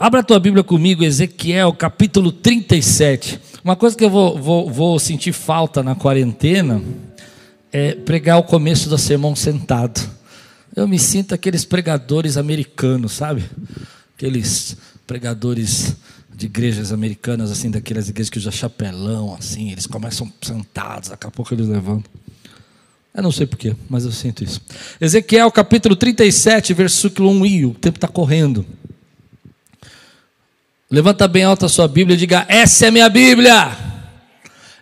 Abra a tua Bíblia comigo, Ezequiel, capítulo 37. Uma coisa que eu vou, vou, vou sentir falta na quarentena é pregar o começo do sermão sentado. Eu me sinto aqueles pregadores americanos, sabe? Aqueles pregadores de igrejas americanas, assim, daquelas igrejas que usam chapelão, assim, eles começam sentados, daqui a pouco eles levantam. Eu não sei porquê, mas eu sinto isso. Ezequiel capítulo 37, versículo 1 e o tempo está correndo. Levanta bem alta a sua Bíblia e diga: Essa é minha Bíblia.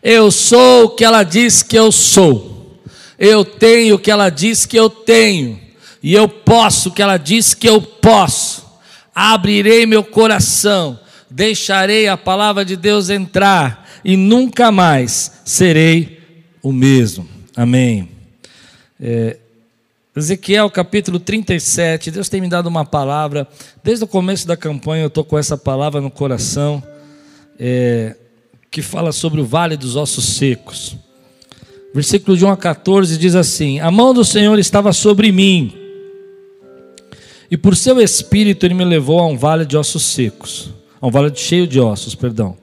Eu sou o que ela diz que eu sou. Eu tenho o que ela diz que eu tenho. E eu posso o que ela diz que eu posso. Abrirei meu coração, deixarei a palavra de Deus entrar e nunca mais serei o mesmo. Amém. É, Ezequiel capítulo 37, Deus tem me dado uma palavra, desde o começo da campanha eu estou com essa palavra no coração, é, que fala sobre o vale dos ossos secos. Versículo de 1 a 14 diz assim: A mão do Senhor estava sobre mim, e por seu espírito ele me levou a um vale de ossos secos, a um vale cheio de ossos, perdão.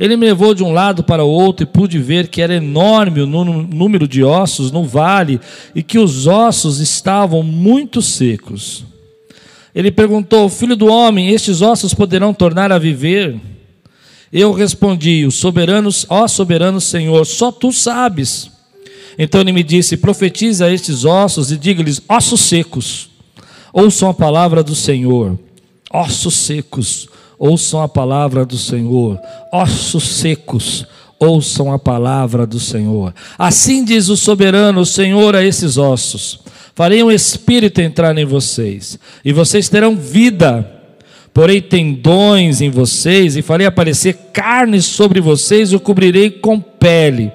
Ele me levou de um lado para o outro e pude ver que era enorme o número de ossos no vale e que os ossos estavam muito secos. Ele perguntou: Filho do homem, estes ossos poderão tornar a viver? Eu respondi: Os soberanos, ó soberano Senhor, só tu sabes. Então ele me disse: Profetiza estes ossos e diga-lhes: Ossos secos, ouçam a palavra do Senhor. Ossos secos, ouçam a palavra do Senhor. Ossos secos, ouçam a palavra do Senhor. Assim diz o soberano, o Senhor, a esses ossos: Farei um espírito entrar em vocês, e vocês terão vida. Porei tendões em vocês, e farei aparecer carne sobre vocês, e o cobrirei com pele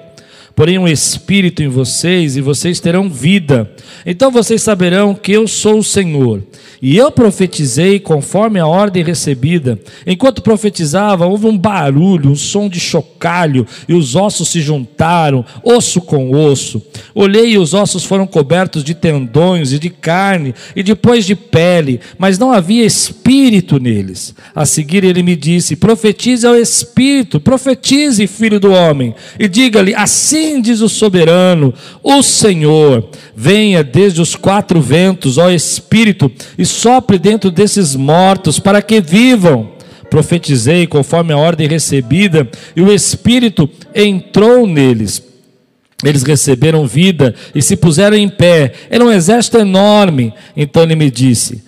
porém um espírito em vocês e vocês terão vida. Então vocês saberão que eu sou o Senhor. E eu profetizei conforme a ordem recebida. Enquanto profetizava, houve um barulho, um som de chocalho, e os ossos se juntaram, osso com osso. Olhei e os ossos foram cobertos de tendões e de carne, e depois de pele, mas não havia espírito neles. A seguir ele me disse: Profetize ao espírito, profetize, filho do homem, e diga-lhe: Assim diz o soberano, o Senhor, venha desde os quatro ventos, ó espírito, e sopre dentro desses mortos, para que vivam. Profetizei conforme a ordem recebida, e o Espírito entrou neles. Eles receberam vida e se puseram em pé. Era um exército enorme. Então ele me disse: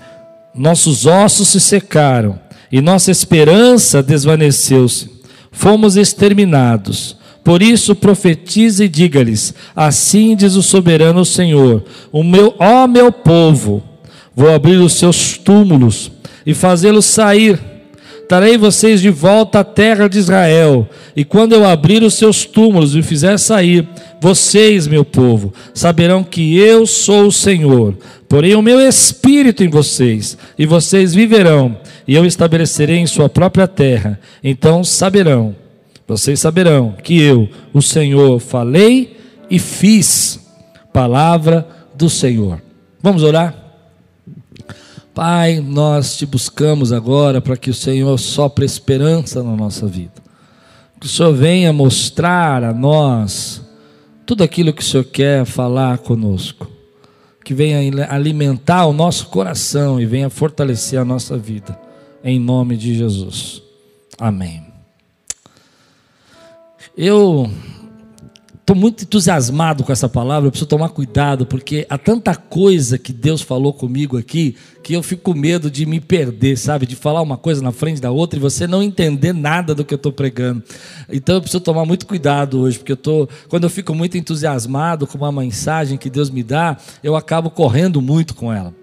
Nossos ossos se secaram e nossa esperança desvaneceu-se. Fomos exterminados. Por isso profetize e diga-lhes: Assim diz o soberano Senhor: O meu, ó meu povo, Vou abrir os seus túmulos e fazê-los sair. Trarei vocês de volta à terra de Israel. E quando eu abrir os seus túmulos e fizer sair, vocês, meu povo, saberão que eu sou o Senhor. Porém, o meu espírito em vocês, e vocês viverão, e eu estabelecerei em sua própria terra. Então saberão, vocês saberão que eu, o Senhor, falei e fiz. Palavra do Senhor. Vamos orar? Pai, nós te buscamos agora para que o Senhor sopre esperança na nossa vida. Que o Senhor venha mostrar a nós tudo aquilo que o Senhor quer falar conosco. Que venha alimentar o nosso coração e venha fortalecer a nossa vida. Em nome de Jesus. Amém. Eu Estou muito entusiasmado com essa palavra, eu preciso tomar cuidado, porque há tanta coisa que Deus falou comigo aqui, que eu fico com medo de me perder, sabe? De falar uma coisa na frente da outra e você não entender nada do que eu estou pregando. Então eu preciso tomar muito cuidado hoje, porque eu tô, quando eu fico muito entusiasmado com uma mensagem que Deus me dá, eu acabo correndo muito com ela.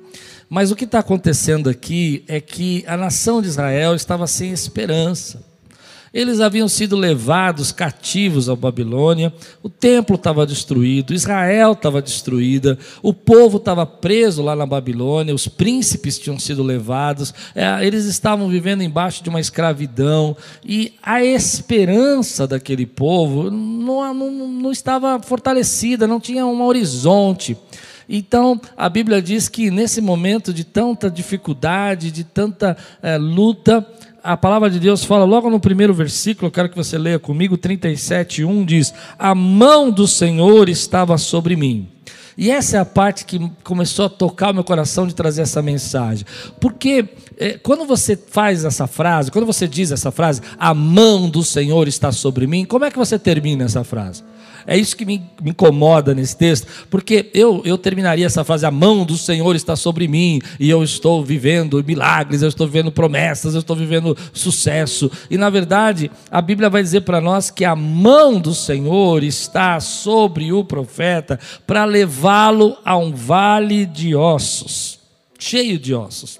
Mas o que está acontecendo aqui é que a nação de Israel estava sem esperança. Eles haviam sido levados cativos à Babilônia, o templo estava destruído, Israel estava destruída, o povo estava preso lá na Babilônia, os príncipes tinham sido levados, é, eles estavam vivendo embaixo de uma escravidão, e a esperança daquele povo não, não, não estava fortalecida, não tinha um horizonte. Então, a Bíblia diz que nesse momento de tanta dificuldade, de tanta é, luta, a palavra de Deus fala logo no primeiro versículo, eu quero que você leia comigo, 37:1 diz: "A mão do Senhor estava sobre mim". E essa é a parte que começou a tocar o meu coração de trazer essa mensagem. Porque é, quando você faz essa frase, quando você diz essa frase, a mão do Senhor está sobre mim, como é que você termina essa frase? É isso que me, me incomoda nesse texto, porque eu, eu terminaria essa frase: a mão do Senhor está sobre mim, e eu estou vivendo milagres, eu estou vivendo promessas, eu estou vivendo sucesso. E na verdade, a Bíblia vai dizer para nós que a mão do Senhor está sobre o profeta para levá-lo a um vale de ossos, cheio de ossos.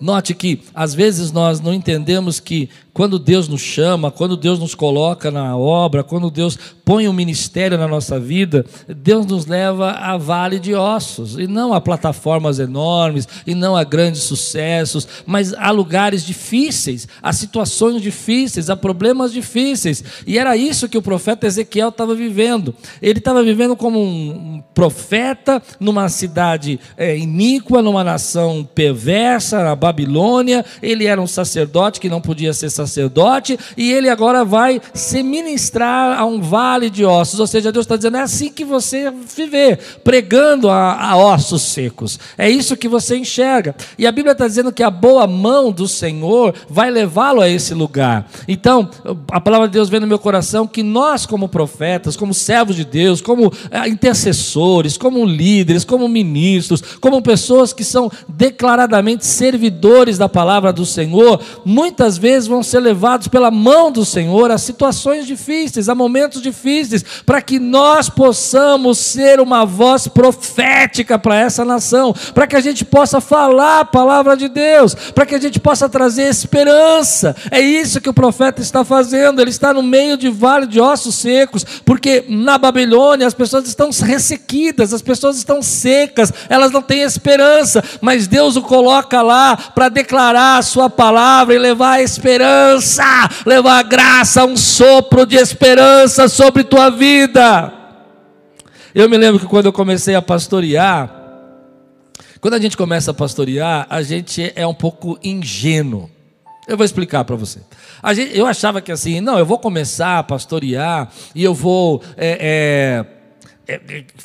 Note que às vezes nós não entendemos que quando Deus nos chama, quando Deus nos coloca na obra, quando Deus põe um ministério na nossa vida, Deus nos leva a vale de ossos, e não a plataformas enormes, e não a grandes sucessos, mas a lugares difíceis, a situações difíceis, a problemas difíceis. E era isso que o profeta Ezequiel estava vivendo. Ele estava vivendo como um profeta numa cidade é, iníqua, numa nação perversa, na Babilônia. Ele era um sacerdote que não podia ser sacerdote, e ele agora vai se ministrar a um vale de ossos. Ou seja, Deus está dizendo: é assim que você viver, pregando a, a ossos secos. É isso que você enxerga. E a Bíblia está dizendo que a boa mão do Senhor vai levá-lo a esse lugar. Então, a palavra de Deus vem no meu coração que nós, como profetas, como servos de Deus, como eh, intercessores, como líderes, como ministros, como pessoas que são declaradamente servidores da palavra do Senhor, muitas vezes vão ser levados pela mão do Senhor a situações difíceis, a momentos difíceis, para que nós possamos ser uma voz profética para essa nação, para que a gente possa falar a palavra de Deus, para que a gente possa trazer esperança. É isso que o profeta está fazendo. Ele está no meio de vale de ossos secos, porque na Babilônia as pessoas estão ressequidas, as pessoas estão secas, elas não têm esperança, mas Deus o coloca lá para declarar a sua palavra e levar a esperança levar graça, um sopro de esperança sobre tua vida. Eu me lembro que quando eu comecei a pastorear, quando a gente começa a pastorear, a gente é um pouco ingênuo. Eu vou explicar para você. Gente, eu achava que assim, não, eu vou começar a pastorear e eu vou. É, é,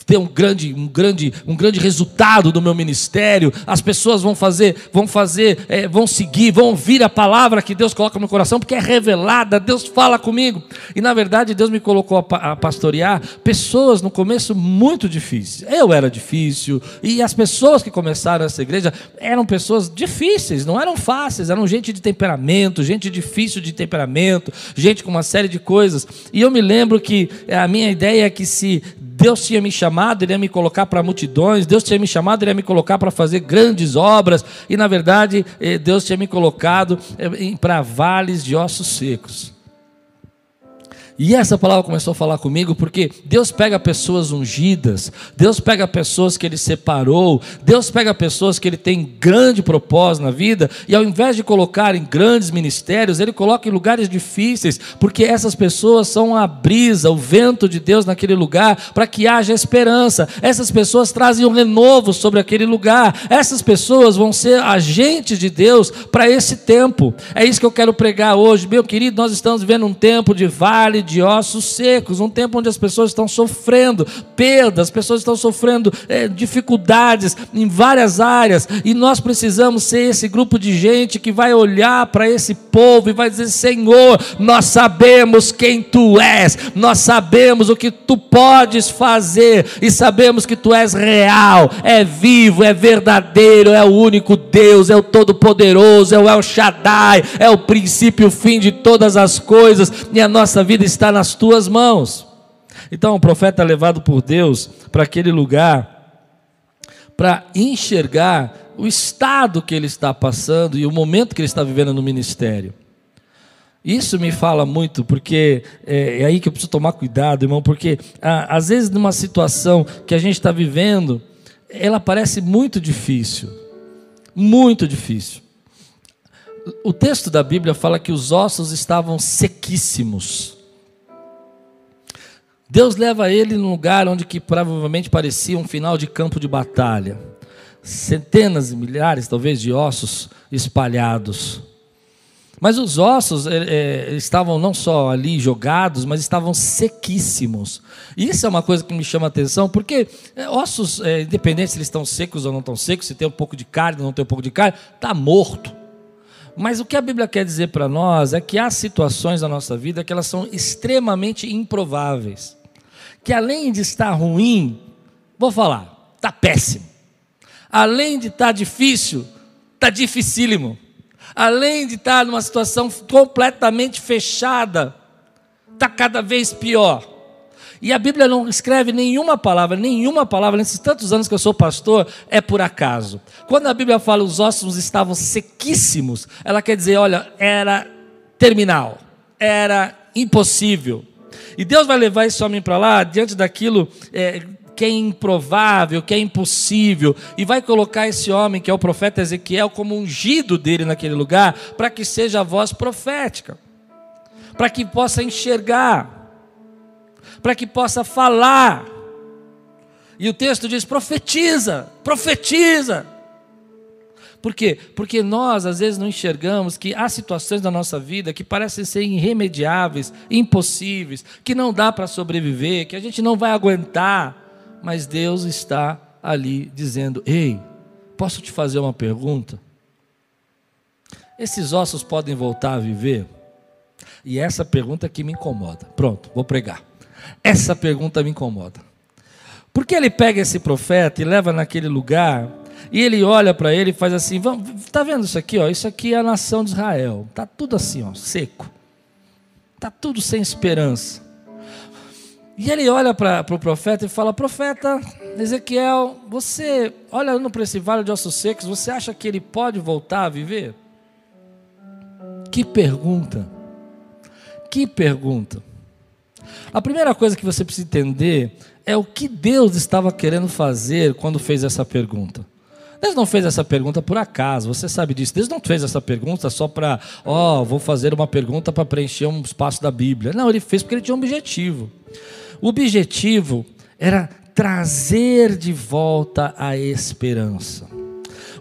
ter um grande, um grande, um grande resultado do meu ministério. As pessoas vão fazer, vão fazer, é, vão seguir, vão ouvir a palavra que Deus coloca no coração, porque é revelada. Deus fala comigo. E na verdade Deus me colocou a, a pastorear pessoas no começo muito difíceis. Eu era difícil e as pessoas que começaram essa igreja eram pessoas difíceis, não eram fáceis, eram gente de temperamento, gente difícil de temperamento, gente com uma série de coisas. E eu me lembro que a minha ideia é que se Deus tinha me chamado, Ele ia me colocar para multidões, Deus tinha me chamado, Ele ia me colocar para fazer grandes obras, e na verdade, eh, Deus tinha me colocado eh, para vales de ossos secos. E essa palavra começou a falar comigo porque Deus pega pessoas ungidas, Deus pega pessoas que Ele separou, Deus pega pessoas que Ele tem grande propósito na vida, e ao invés de colocar em grandes ministérios, Ele coloca em lugares difíceis, porque essas pessoas são a brisa, o vento de Deus naquele lugar, para que haja esperança. Essas pessoas trazem um renovo sobre aquele lugar, essas pessoas vão ser agentes de Deus para esse tempo. É isso que eu quero pregar hoje, meu querido. Nós estamos vivendo um tempo de vale, de ossos secos, um tempo onde as pessoas estão sofrendo perdas, as pessoas estão sofrendo é, dificuldades em várias áreas, e nós precisamos ser esse grupo de gente que vai olhar para esse povo e vai dizer: Senhor, nós sabemos quem tu és, nós sabemos o que tu podes fazer, e sabemos que tu és real, é vivo, é verdadeiro, é o único Deus, é o Todo-Poderoso, é o El Shaddai, é o princípio e o fim de todas as coisas, e a nossa vida está nas tuas mãos. Então o profeta é levado por Deus para aquele lugar para enxergar o estado que ele está passando e o momento que ele está vivendo no ministério. Isso me fala muito, porque é, é aí que eu preciso tomar cuidado, irmão, porque ah, às vezes numa situação que a gente está vivendo, ela parece muito difícil, muito difícil. O texto da Bíblia fala que os ossos estavam sequíssimos. Deus leva ele num lugar onde que provavelmente parecia um final de campo de batalha. Centenas e milhares, talvez, de ossos espalhados. Mas os ossos é, é, estavam não só ali jogados, mas estavam sequíssimos. Isso é uma coisa que me chama a atenção, porque é, ossos, é, independente se eles estão secos ou não estão secos, se tem um pouco de carne ou não tem um pouco de carne, está morto. Mas o que a Bíblia quer dizer para nós é que há situações na nossa vida que elas são extremamente improváveis. Que além de estar ruim, vou falar, está péssimo. Além de estar tá difícil, está dificílimo além de estar numa situação completamente fechada, está cada vez pior. E a Bíblia não escreve nenhuma palavra, nenhuma palavra, nesses tantos anos que eu sou pastor, é por acaso. Quando a Bíblia fala os ossos estavam sequíssimos, ela quer dizer, olha, era terminal, era impossível. E Deus vai levar esse homem para lá, diante daquilo é, que é improvável, que é impossível, e vai colocar esse homem, que é o profeta Ezequiel, como ungido dele naquele lugar, para que seja a voz profética, para que possa enxergar, para que possa falar. E o texto diz: profetiza, profetiza. Por quê? Porque nós às vezes não enxergamos que há situações da nossa vida que parecem ser irremediáveis, impossíveis, que não dá para sobreviver, que a gente não vai aguentar mas Deus está ali dizendo: Ei, posso te fazer uma pergunta? Esses ossos podem voltar a viver? E essa pergunta que me incomoda. Pronto, vou pregar. Essa pergunta me incomoda. Porque ele pega esse profeta e leva naquele lugar, e ele olha para ele e faz assim: está vendo isso aqui? Ó? Isso aqui é a nação de Israel. Está tudo assim, ó, seco. Está tudo sem esperança. E ele olha para o pro profeta e fala: Profeta Ezequiel, você, olhando para esse vale de ossos secos, você acha que ele pode voltar a viver? Que pergunta! Que pergunta! A primeira coisa que você precisa entender é o que Deus estava querendo fazer quando fez essa pergunta. Deus não fez essa pergunta por acaso, você sabe disso. Deus não fez essa pergunta só para, ó, oh, vou fazer uma pergunta para preencher um espaço da Bíblia. Não, ele fez porque ele tinha um objetivo. O objetivo era trazer de volta a esperança.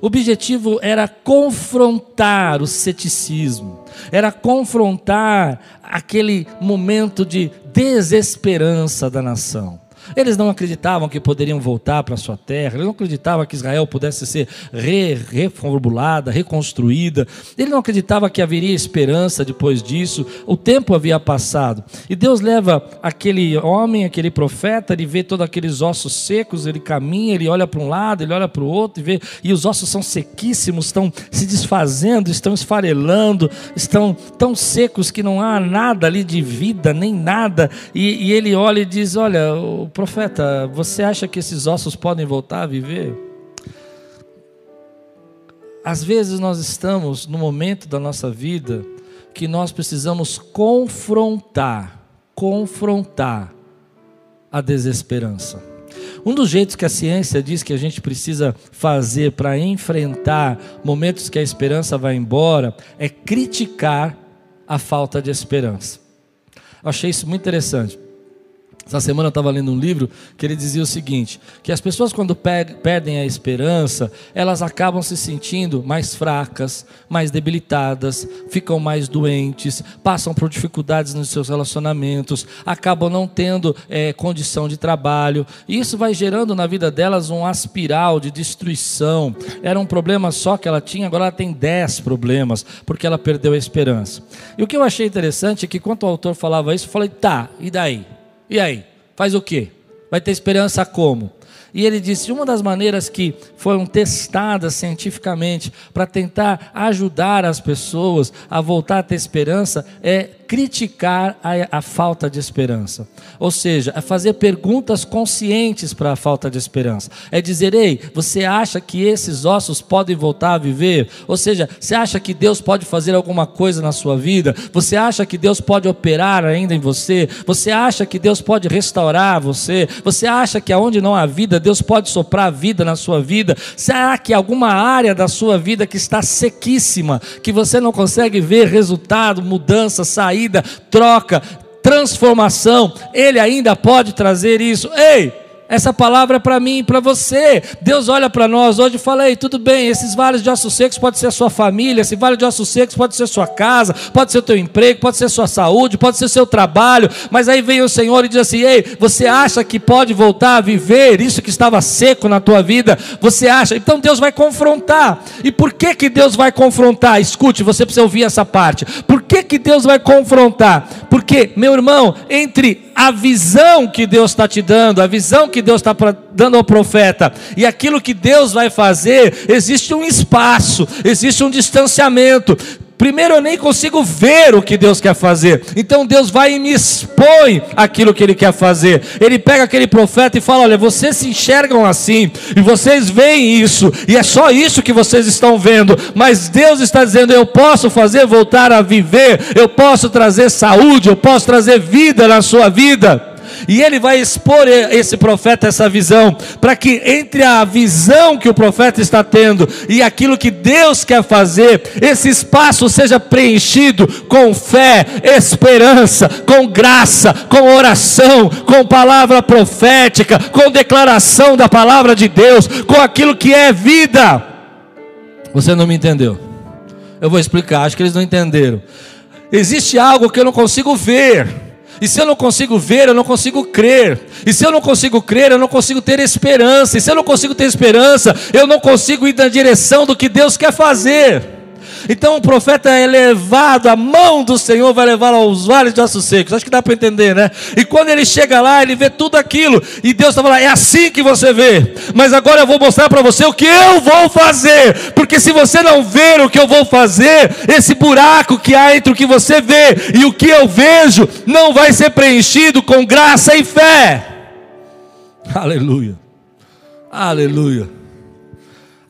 O objetivo era confrontar o ceticismo, era confrontar aquele momento de desesperança da nação. Eles não acreditavam que poderiam voltar para sua terra, eles não acreditavam que Israel pudesse ser re, reformulada, reconstruída, ele não acreditava que haveria esperança depois disso, o tempo havia passado. E Deus leva aquele homem, aquele profeta, ele vê todos aqueles ossos secos, ele caminha, ele olha para um lado, ele olha para o outro e vê, e os ossos são sequíssimos, estão se desfazendo, estão esfarelando, estão tão secos que não há nada ali de vida, nem nada. E, e ele olha e diz: Olha, o profeta, você acha que esses ossos podem voltar a viver? Às vezes nós estamos no momento da nossa vida que nós precisamos confrontar, confrontar a desesperança. Um dos jeitos que a ciência diz que a gente precisa fazer para enfrentar momentos que a esperança vai embora é criticar a falta de esperança. Eu achei isso muito interessante. Essa semana eu estava lendo um livro que ele dizia o seguinte: que as pessoas, quando perdem a esperança, elas acabam se sentindo mais fracas, mais debilitadas, ficam mais doentes, passam por dificuldades nos seus relacionamentos, acabam não tendo é, condição de trabalho, e isso vai gerando na vida delas um aspiral de destruição. Era um problema só que ela tinha, agora ela tem dez problemas, porque ela perdeu a esperança. E o que eu achei interessante é que, quando o autor falava isso, eu falei: tá, e daí? E aí? Faz o quê? Vai ter esperança como? E ele disse: uma das maneiras que foram testadas cientificamente para tentar ajudar as pessoas a voltar a ter esperança é criticar a, a, falta de esperança. Ou seja, é fazer perguntas conscientes para a falta de esperança. É dizer, ei, você acha que esses ossos podem voltar a viver? Ou seja, você acha que Deus pode fazer alguma coisa na sua vida? Você acha que Deus pode operar ainda em você? Você acha que Deus pode restaurar você? Você acha que aonde não há vida, Deus pode soprar vida na sua vida? Será que alguma área da sua vida que está sequíssima, que você não consegue ver resultado, mudança, sair? Saída, troca, transformação, Ele ainda pode trazer isso. Ei, Essa palavra é para mim e para você. Deus olha para nós hoje e fala: Ei, tudo bem, esses vales de ossos secos pode ser a sua família, esse vale de ossos secos pode ser sua casa, pode ser o teu emprego, pode ser sua saúde, pode ser seu trabalho. Mas aí vem o Senhor e diz assim: Ei, você acha que pode voltar a viver isso que estava seco na tua vida? Você acha? Então Deus vai confrontar. E por que que Deus vai confrontar? Escute, você precisa ouvir essa parte. Por que que Deus vai confrontar? Porque, meu irmão, entre a visão que Deus está te dando, a visão que Deus está dando ao profeta e aquilo que Deus vai fazer, existe um espaço, existe um distanciamento. Primeiro eu nem consigo ver o que Deus quer fazer. Então Deus vai e me expõe aquilo que Ele quer fazer. Ele pega aquele profeta e fala: Olha, vocês se enxergam assim, e vocês veem isso, e é só isso que vocês estão vendo. Mas Deus está dizendo: Eu posso fazer voltar a viver, eu posso trazer saúde, eu posso trazer vida na sua vida. E ele vai expor esse profeta essa visão, para que entre a visão que o profeta está tendo e aquilo que Deus quer fazer, esse espaço seja preenchido com fé, esperança, com graça, com oração, com palavra profética, com declaração da palavra de Deus, com aquilo que é vida. Você não me entendeu? Eu vou explicar, acho que eles não entenderam. Existe algo que eu não consigo ver e se eu não consigo ver, eu não consigo crer. E se eu não consigo crer, eu não consigo ter esperança. E se eu não consigo ter esperança, eu não consigo ir na direção do que Deus quer fazer. Então o profeta é levado, a mão do Senhor vai levá-lo aos vales de ossos secos. Acho que dá para entender, né? E quando ele chega lá, ele vê tudo aquilo. E Deus está falando: é assim que você vê. Mas agora eu vou mostrar para você o que eu vou fazer. Porque se você não ver o que eu vou fazer, esse buraco que há entre o que você vê e o que eu vejo, não vai ser preenchido com graça e fé. Aleluia. Aleluia.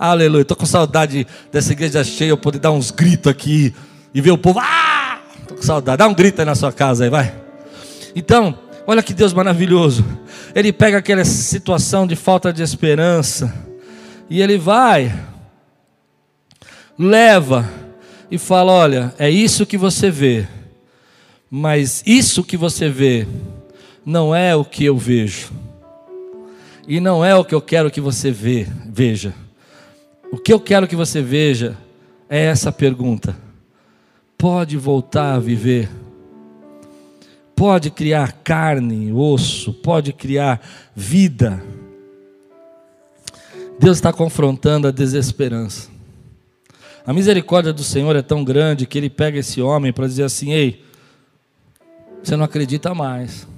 Aleluia. Estou com saudade dessa igreja cheia, eu poder dar uns gritos aqui e ver o povo. Ah! Estou com saudade. Dá um grito aí na sua casa aí, vai. Então, olha que Deus maravilhoso. Ele pega aquela situação de falta de esperança e ele vai, leva e fala: Olha, é isso que você vê, mas isso que você vê não é o que eu vejo, e não é o que eu quero que você vê, veja. O que eu quero que você veja é essa pergunta: pode voltar a viver? Pode criar carne, osso, pode criar vida. Deus está confrontando a desesperança. A misericórdia do Senhor é tão grande que ele pega esse homem para dizer assim: ei, você não acredita mais.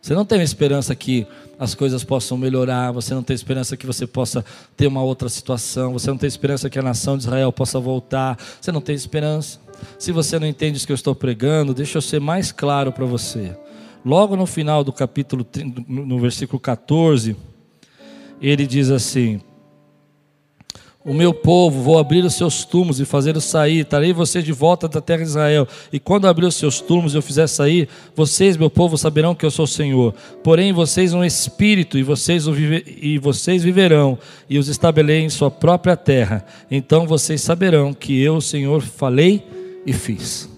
Você não tem esperança que as coisas possam melhorar, você não tem esperança que você possa ter uma outra situação, você não tem esperança que a nação de Israel possa voltar, você não tem esperança. Se você não entende o que eu estou pregando, deixa eu ser mais claro para você. Logo no final do capítulo, no versículo 14, ele diz assim: o meu povo, vou abrir os seus túmulos e fazê-los sair, trarei vocês de volta da terra de Israel. E quando abrir os seus túmulos e eu fizer sair, vocês, meu povo, saberão que eu sou o Senhor. Porém, vocês um espírito e vocês, e vocês viverão e os estabelei em sua própria terra. Então vocês saberão que eu, o Senhor, falei e fiz.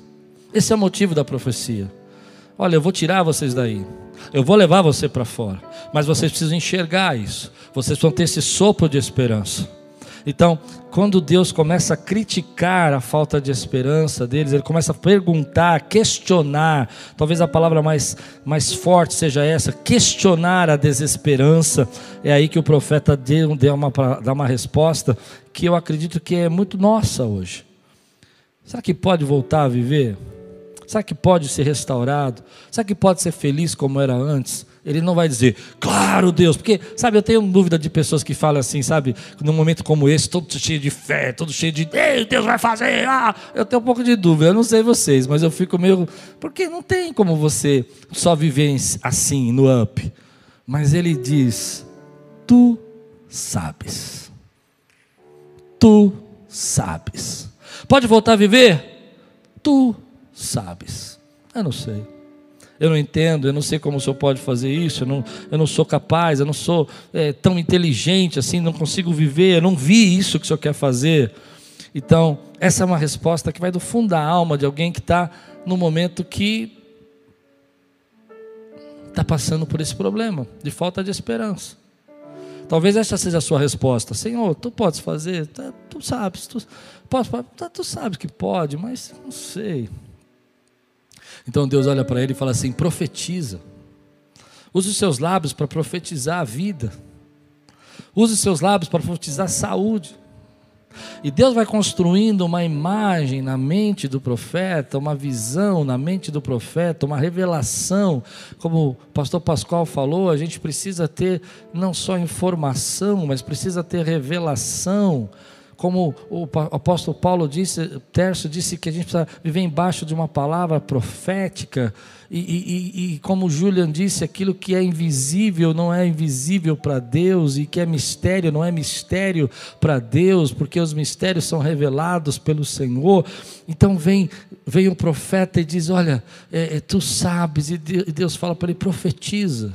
Esse é o motivo da profecia. Olha, eu vou tirar vocês daí. Eu vou levar você para fora. Mas vocês precisam enxergar isso. Vocês vão ter esse sopro de esperança. Então, quando Deus começa a criticar a falta de esperança deles, Ele começa a perguntar, questionar, talvez a palavra mais, mais forte seja essa, questionar a desesperança, é aí que o profeta deu, deu uma, dá uma resposta que eu acredito que é muito nossa hoje. Será que pode voltar a viver? Será que pode ser restaurado? Será que pode ser feliz como era antes? Ele não vai dizer, claro, Deus, porque, sabe, eu tenho dúvida de pessoas que falam assim, sabe, num momento como esse, todo cheio de fé, todo cheio de, Ei, Deus vai fazer, ah, eu tenho um pouco de dúvida, eu não sei vocês, mas eu fico meio, porque não tem como você só viver assim, no up. Mas ele diz, tu sabes, tu sabes. Pode voltar a viver? Tu sabes. Eu não sei eu não entendo, eu não sei como o senhor pode fazer isso, eu não, eu não sou capaz, eu não sou é, tão inteligente assim, não consigo viver, eu não vi isso que o senhor quer fazer. Então, essa é uma resposta que vai do fundo da alma de alguém que está no momento que está passando por esse problema de falta de esperança. Talvez essa seja a sua resposta. Senhor, tu podes fazer, tá, tu sabes, tu, pode, tá, tu sabes que pode, mas não sei. Então Deus olha para ele e fala assim: profetiza. Use os seus lábios para profetizar a vida. Use os seus lábios para profetizar a saúde. E Deus vai construindo uma imagem na mente do profeta, uma visão na mente do profeta, uma revelação. Como o pastor Pascoal falou, a gente precisa ter não só informação, mas precisa ter revelação como o apóstolo Paulo disse, Terço disse que a gente precisa viver embaixo de uma palavra profética, e, e, e como Julian disse, aquilo que é invisível não é invisível para Deus, e que é mistério não é mistério para Deus, porque os mistérios são revelados pelo Senhor. Então vem, vem o profeta e diz: Olha, é, é, tu sabes, e Deus fala para ele: profetiza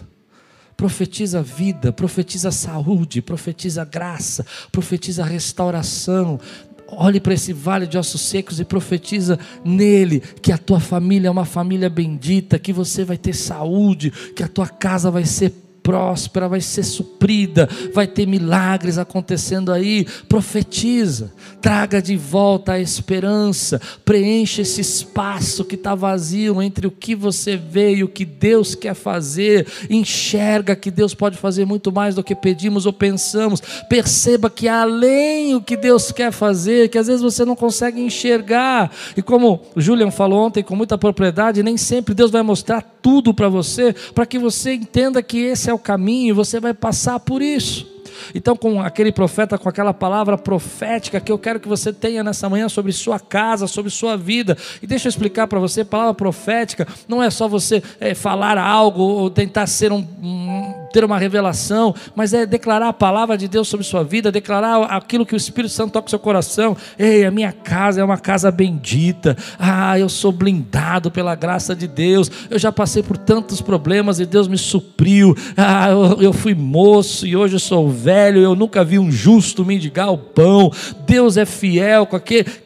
profetiza vida, profetiza saúde, profetiza graça, profetiza restauração. Olhe para esse vale de ossos secos e profetiza nele que a tua família é uma família bendita, que você vai ter saúde, que a tua casa vai ser próspera, vai ser suprida, vai ter milagres acontecendo aí. Profetiza, traga de volta a esperança, preencha esse espaço que está vazio entre o que você vê e o que Deus quer fazer. Enxerga que Deus pode fazer muito mais do que pedimos ou pensamos. Perceba que além o que Deus quer fazer, que às vezes você não consegue enxergar. E como o Julian falou ontem com muita propriedade, nem sempre Deus vai mostrar tudo para você, para que você entenda que esse é o caminho, você vai passar por isso. Então, com aquele profeta, com aquela palavra profética que eu quero que você tenha nessa manhã sobre sua casa, sobre sua vida. E deixa eu explicar para você: palavra profética não é só você é, falar algo ou tentar ser um, um, ter uma revelação, mas é declarar a palavra de Deus sobre sua vida, declarar aquilo que o Espírito Santo toca no seu coração. Ei, a minha casa é uma casa bendita. Ah, eu sou blindado pela graça de Deus. Eu já passei por tantos problemas e Deus me supriu. Ah, eu, eu fui moço e hoje eu sou velho eu nunca vi um justo mendigar o pão. Deus é fiel,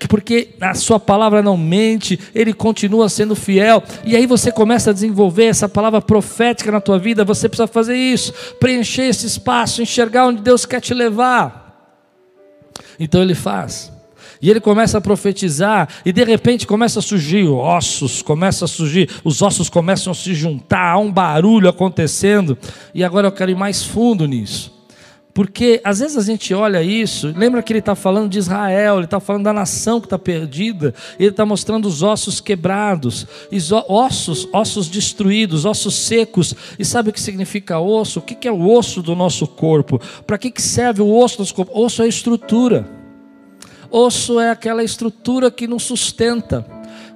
porque a sua palavra não mente, ele continua sendo fiel. E aí você começa a desenvolver essa palavra profética na tua vida, você precisa fazer isso, preencher esse espaço, enxergar onde Deus quer te levar. Então ele faz. E ele começa a profetizar, e de repente começa a surgir ossos, começa a surgir, os ossos começam a se juntar, há um barulho acontecendo. E agora eu quero ir mais fundo nisso. Porque às vezes a gente olha isso, lembra que ele está falando de Israel, ele está falando da nação que está perdida, ele está mostrando os ossos quebrados, ossos, ossos destruídos, ossos secos. E sabe o que significa osso? O que é o osso do nosso corpo? Para que serve o osso do nosso corpo? Osso é estrutura. Osso é aquela estrutura que nos sustenta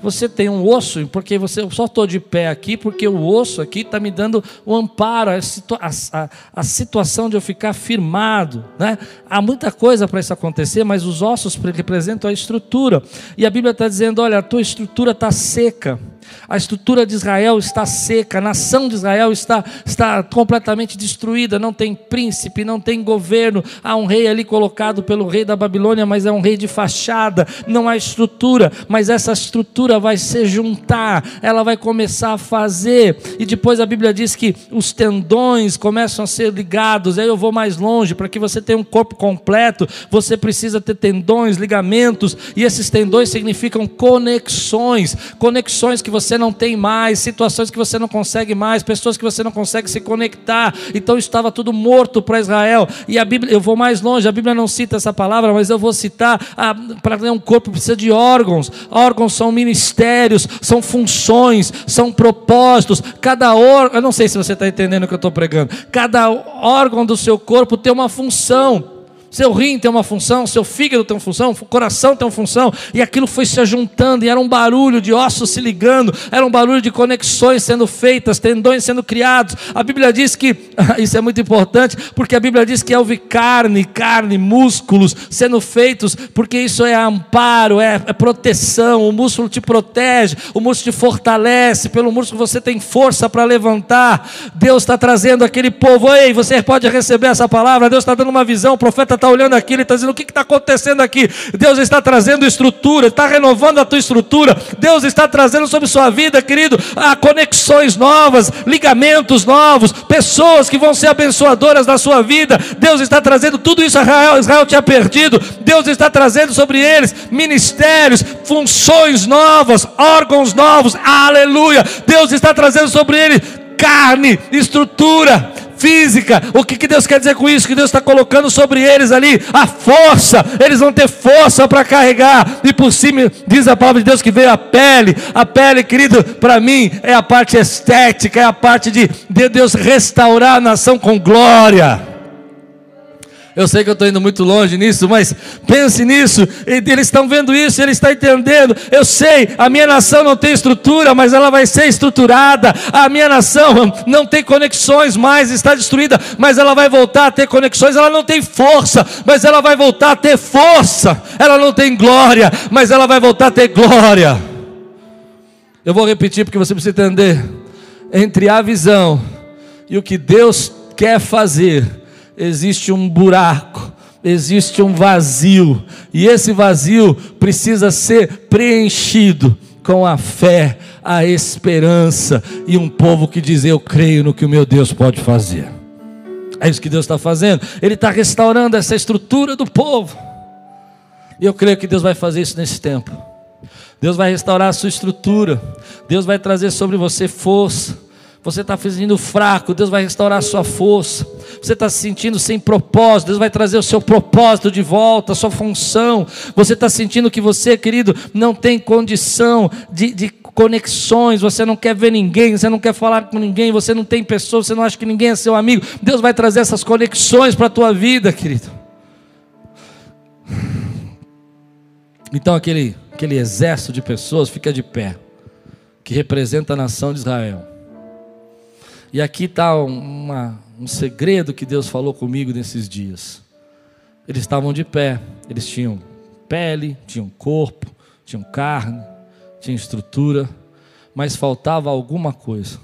você tem um osso, porque você eu só estou de pé aqui, porque o osso aqui está me dando o amparo, a, situa a, a, situação de eu ficar firmado. Né? Há muita coisa para isso acontecer, mas os ossos representam a estrutura. E a Bíblia está dizendo: olha, a tua estrutura está seca. A estrutura de Israel está seca, a nação de Israel está, está completamente destruída, não tem príncipe, não tem governo. Há um rei ali colocado pelo rei da Babilônia, mas é um rei de fachada, não há estrutura, mas essa estrutura vai se juntar, ela vai começar a fazer, e depois a Bíblia diz que os tendões começam a ser ligados. Aí eu vou mais longe, para que você tenha um corpo completo, você precisa ter tendões, ligamentos, e esses tendões significam conexões, conexões que você não tem mais, situações que você não consegue mais, pessoas que você não consegue se conectar. Então estava tudo morto para Israel. E a Bíblia, eu vou mais longe, a Bíblia não cita essa palavra, mas eu vou citar para ter um corpo precisa de órgãos. Órgãos são ministérios, são funções, são propósitos. Cada órgão, eu não sei se você está entendendo o que eu estou pregando. Cada órgão do seu corpo tem uma função. Seu rim tem uma função, seu fígado tem uma função, o coração tem uma função, e aquilo foi se ajuntando, e era um barulho de ossos se ligando, era um barulho de conexões sendo feitas, tendões sendo criados. A Bíblia diz que, isso é muito importante, porque a Bíblia diz que é ouvir carne, carne, músculos sendo feitos, porque isso é amparo, é, é proteção, o músculo te protege, o músculo te fortalece, pelo músculo você tem força para levantar. Deus está trazendo aquele povo, ei, você pode receber essa palavra, Deus está dando uma visão, o profeta está olhando aqui, ele está dizendo: o que está acontecendo aqui? Deus está trazendo estrutura, está renovando a tua estrutura. Deus está trazendo sobre sua vida, querido, a conexões novas, ligamentos novos, pessoas que vão ser abençoadoras da sua vida. Deus está trazendo tudo isso Israel, Israel tinha perdido. Deus está trazendo sobre eles ministérios, funções novas, órgãos novos. Aleluia! Deus está trazendo sobre eles carne, estrutura, física. O que, que Deus quer dizer com isso? Que Deus está colocando sobre eles ali a força, eles vão ter força para carregar, e por cima diz a palavra de Deus que veio a pele. A pele, querido, para mim é a parte estética, é a parte de, de Deus restaurar a nação com glória. Eu sei que eu estou indo muito longe nisso, mas pense nisso. Eles estão vendo isso, eles estão entendendo. Eu sei, a minha nação não tem estrutura, mas ela vai ser estruturada. A minha nação não tem conexões mais, está destruída, mas ela vai voltar a ter conexões. Ela não tem força, mas ela vai voltar a ter força. Ela não tem glória, mas ela vai voltar a ter glória. Eu vou repetir porque você precisa entender. Entre a visão e o que Deus quer fazer existe um buraco, existe um vazio, e esse vazio precisa ser preenchido com a fé, a esperança e um povo que diz: Eu creio no que o meu Deus pode fazer. É isso que Deus está fazendo. Ele está restaurando essa estrutura do povo. E eu creio que Deus vai fazer isso nesse tempo. Deus vai restaurar a sua estrutura. Deus vai trazer sobre você força. Você está sentindo fraco, Deus vai restaurar a sua força. Você está se sentindo sem propósito, Deus vai trazer o seu propósito de volta, a sua função. Você está sentindo que você, querido, não tem condição de, de conexões, você não quer ver ninguém, você não quer falar com ninguém, você não tem pessoas, você não acha que ninguém é seu amigo. Deus vai trazer essas conexões para a tua vida, querido. Então aquele, aquele exército de pessoas fica de pé, que representa a nação de Israel. E aqui está um segredo que Deus falou comigo nesses dias. Eles estavam de pé, eles tinham pele, tinham corpo, tinham carne, tinham estrutura, mas faltava alguma coisa.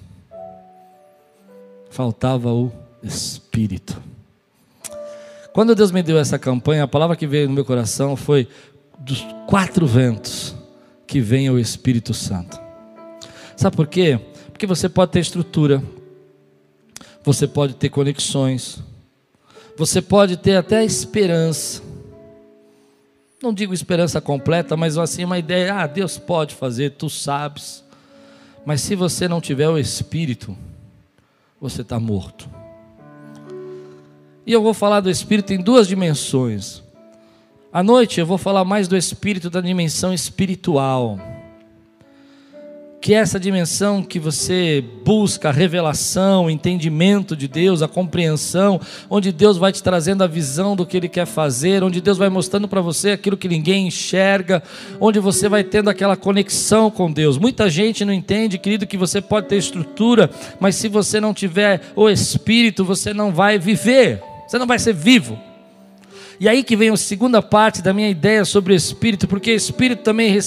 Faltava o Espírito. Quando Deus me deu essa campanha, a palavra que veio no meu coração foi dos quatro ventos que vem o Espírito Santo. Sabe por quê? Porque você pode ter estrutura, você pode ter conexões, você pode ter até esperança. Não digo esperança completa, mas assim uma ideia, ah, Deus pode fazer, tu sabes. Mas se você não tiver o Espírito, você está morto. E eu vou falar do Espírito em duas dimensões. À noite eu vou falar mais do Espírito da dimensão espiritual que essa dimensão que você busca a revelação, o entendimento de Deus, a compreensão, onde Deus vai te trazendo a visão do que Ele quer fazer, onde Deus vai mostrando para você aquilo que ninguém enxerga, onde você vai tendo aquela conexão com Deus. Muita gente não entende, querido, que você pode ter estrutura, mas se você não tiver o Espírito, você não vai viver, você não vai ser vivo. E aí que vem a segunda parte da minha ideia sobre o espírito, porque espírito também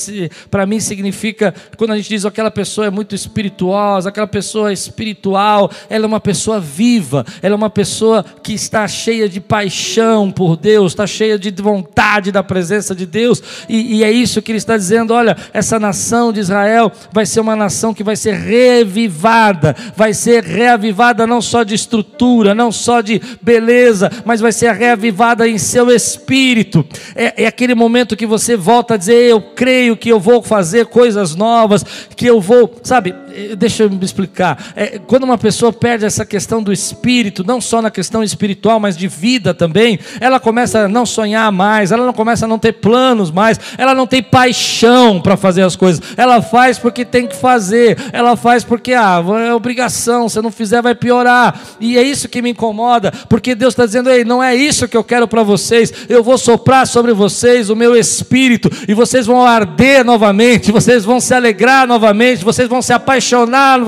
para mim significa quando a gente diz aquela pessoa é muito espirituosa, aquela pessoa é espiritual, ela é uma pessoa viva, ela é uma pessoa que está cheia de paixão por Deus, está cheia de vontade da presença de Deus, e, e é isso que ele está dizendo: olha, essa nação de Israel vai ser uma nação que vai ser revivada, vai ser reavivada não só de estrutura, não só de beleza, mas vai ser reavivada em seu espírito. É, é, aquele momento que você volta a dizer: Eu creio que eu vou fazer coisas novas, que eu vou, sabe? Eh, deixa eu me explicar. É, quando uma pessoa perde essa questão do espírito, não só na questão espiritual, mas de vida também, ela começa a não sonhar mais, ela não começa a não ter planos mais, ela não tem paixão para fazer as coisas. Ela faz porque tem que fazer, ela faz porque ah, é obrigação, se não fizer vai piorar. E é isso que me incomoda, porque Deus está dizendo: Ei, não é isso que eu quero para você vocês, eu vou soprar sobre vocês o meu espírito, e vocês vão arder novamente, vocês vão se alegrar novamente, vocês vão se apaixonar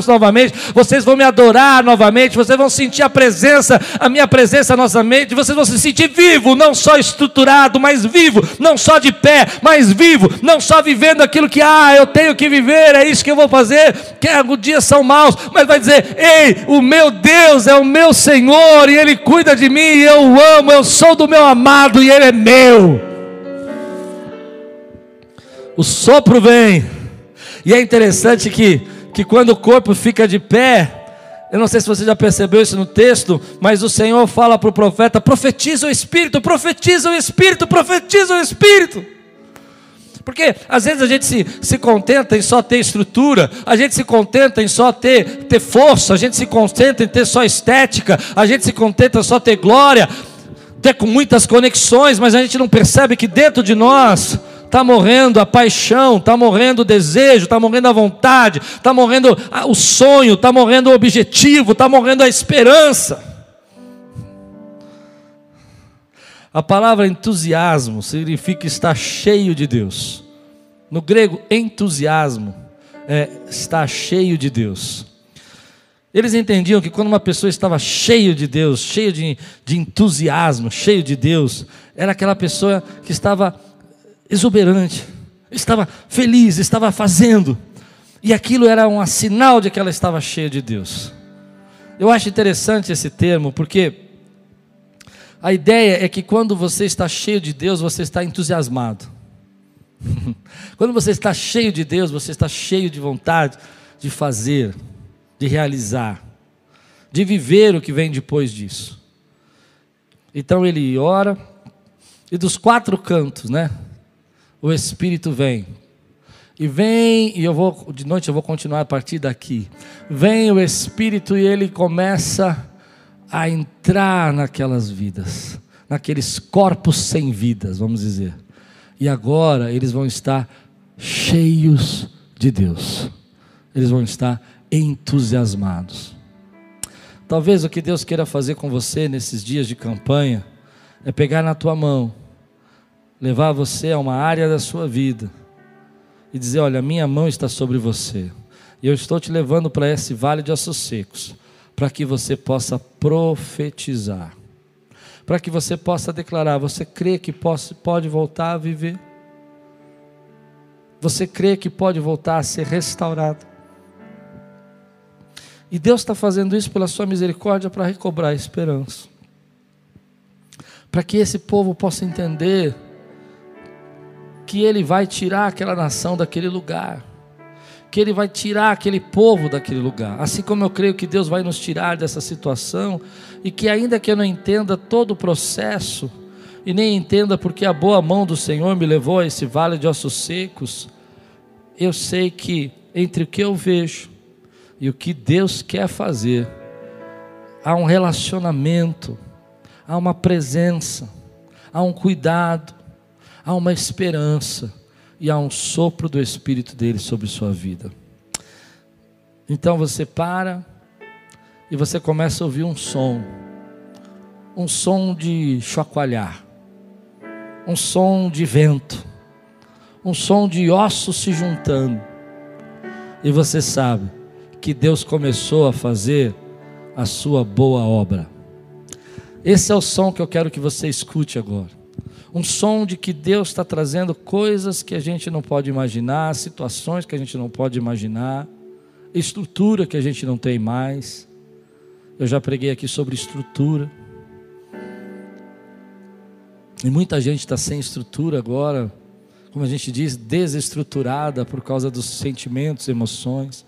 novamente, vocês vão me adorar novamente, vocês vão sentir a presença, a minha presença novamente, vocês vão se sentir vivo, não só estruturado, mas vivo, não só de pé, mas vivo, não só vivendo aquilo que, ah, eu tenho que viver, é isso que eu vou fazer, que alguns dias são maus, mas vai dizer, ei, o meu Deus é o meu Senhor, e Ele cuida de mim, e eu o amo, eu sou do meu amado, e Ele é meu. O sopro vem, e é interessante que, que quando o corpo fica de pé, eu não sei se você já percebeu isso no texto, mas o Senhor fala para o profeta: profetiza o Espírito, profetiza o Espírito, profetiza o Espírito. Porque às vezes a gente se, se contenta em só ter estrutura, a gente se contenta em só ter, ter força, a gente se contenta em ter só estética, a gente se contenta em só ter glória, ter com muitas conexões, mas a gente não percebe que dentro de nós está morrendo a paixão, está morrendo o desejo, está morrendo a vontade, está morrendo o sonho, está morrendo o objetivo, está morrendo a esperança. A palavra entusiasmo significa estar cheio de Deus. No grego, entusiasmo é estar cheio de Deus. Eles entendiam que quando uma pessoa estava cheio de Deus, cheio de, de entusiasmo, cheio de Deus, era aquela pessoa que estava exuberante, estava feliz, estava fazendo, e aquilo era um sinal de que ela estava cheia de Deus. Eu acho interessante esse termo, porque a ideia é que quando você está cheio de Deus, você está entusiasmado. quando você está cheio de Deus, você está cheio de vontade de fazer, de realizar, de viver o que vem depois disso. Então ele ora, e dos quatro cantos, né? O Espírito vem. E vem, e eu vou, de noite eu vou continuar a partir daqui. Vem o Espírito e ele começa a entrar naquelas vidas, naqueles corpos sem vidas, vamos dizer. E agora eles vão estar cheios de Deus, eles vão estar entusiasmados. Talvez o que Deus queira fazer com você nesses dias de campanha é pegar na tua mão, levar você a uma área da sua vida e dizer: Olha, minha mão está sobre você, e eu estou te levando para esse vale de ossos secos para que você possa profetizar, para que você possa declarar: você crê que pode voltar a viver? Você crê que pode voltar a ser restaurado? E Deus está fazendo isso pela sua misericórdia para recobrar a esperança. Para que esse povo possa entender que Ele vai tirar aquela nação daquele lugar que Ele vai tirar aquele povo daquele lugar. Assim como eu creio que Deus vai nos tirar dessa situação, e que ainda que eu não entenda todo o processo, e nem entenda porque a boa mão do Senhor me levou a esse vale de ossos secos, eu sei que entre o que eu vejo e o que Deus quer fazer, há um relacionamento, há uma presença, há um cuidado, há uma esperança e há um sopro do Espírito dele sobre sua vida. Então você para e você começa a ouvir um som, um som de chacoalhar, um som de vento, um som de ossos se juntando, e você sabe que Deus começou a fazer a sua boa obra. Esse é o som que eu quero que você escute agora um som de que Deus está trazendo coisas que a gente não pode imaginar, situações que a gente não pode imaginar, estrutura que a gente não tem mais. Eu já preguei aqui sobre estrutura. E muita gente está sem estrutura agora, como a gente diz, desestruturada por causa dos sentimentos, emoções.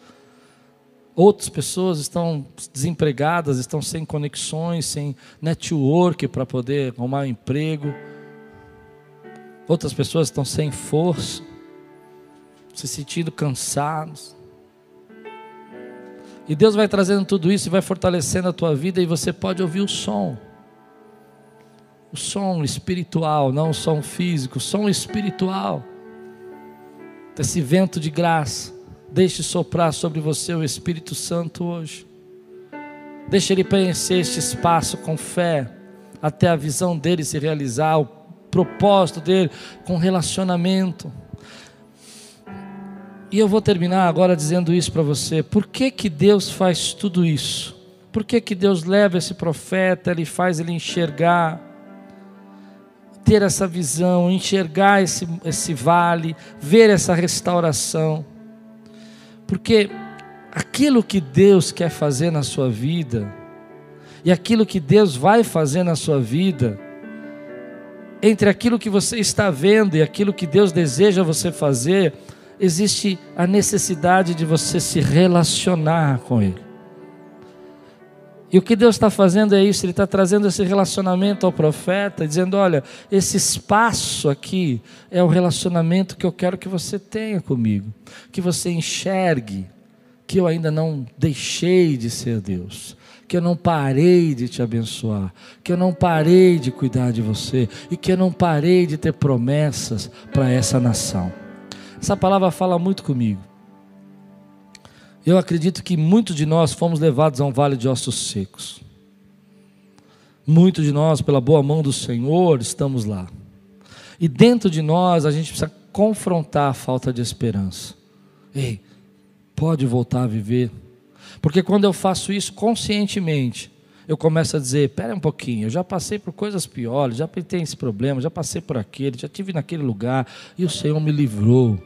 Outras pessoas estão desempregadas, estão sem conexões, sem network para poder arrumar um emprego Outras pessoas estão sem força, se sentindo cansados. E Deus vai trazendo tudo isso e vai fortalecendo a tua vida e você pode ouvir o som. O som espiritual, não o som físico, o som espiritual. Esse vento de graça, deixe soprar sobre você o Espírito Santo hoje. Deixe ele preencher este espaço com fé, até a visão dele se realizar, o propósito dele com relacionamento. E eu vou terminar agora dizendo isso para você. Por que, que Deus faz tudo isso? Por que, que Deus leva esse profeta, ele faz ele enxergar, ter essa visão, enxergar esse, esse vale, ver essa restauração? Porque aquilo que Deus quer fazer na sua vida, e aquilo que Deus vai fazer na sua vida, entre aquilo que você está vendo e aquilo que Deus deseja você fazer, existe a necessidade de você se relacionar com Ele. E o que Deus está fazendo é isso, Ele está trazendo esse relacionamento ao profeta, dizendo: olha, esse espaço aqui é o relacionamento que eu quero que você tenha comigo, que você enxergue que eu ainda não deixei de ser Deus, que eu não parei de te abençoar, que eu não parei de cuidar de você e que eu não parei de ter promessas para essa nação. Essa palavra fala muito comigo. Eu acredito que muitos de nós fomos levados a um vale de ossos secos. Muitos de nós, pela boa mão do Senhor, estamos lá. E dentro de nós, a gente precisa confrontar a falta de esperança. Ei, pode voltar a viver. Porque quando eu faço isso conscientemente, eu começo a dizer: pera um pouquinho, eu já passei por coisas piores, já tenho esse problema, já passei por aquele, já tive naquele lugar e o Senhor me livrou.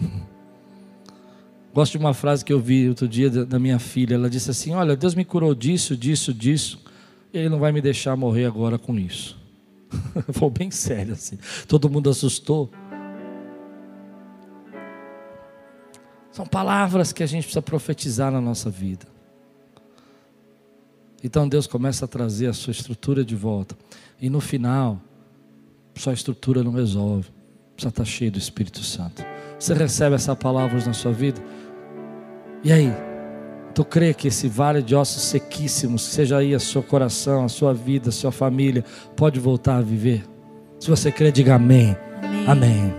Gosto de uma frase que eu vi outro dia da minha filha. Ela disse assim: Olha, Deus me curou disso, disso, disso. E Ele não vai me deixar morrer agora com isso. Foi bem sério assim. Todo mundo assustou. São palavras que a gente precisa profetizar na nossa vida. Então Deus começa a trazer a sua estrutura de volta. E no final, sua estrutura não resolve. Precisa estar cheio do Espírito Santo. Você recebe essa palavra na sua vida? E aí? Tu crê que esse vale de ossos sequíssimos, seja aí a seu coração, a sua vida, a sua família, pode voltar a viver? Se você crê, diga amém. Amém. amém.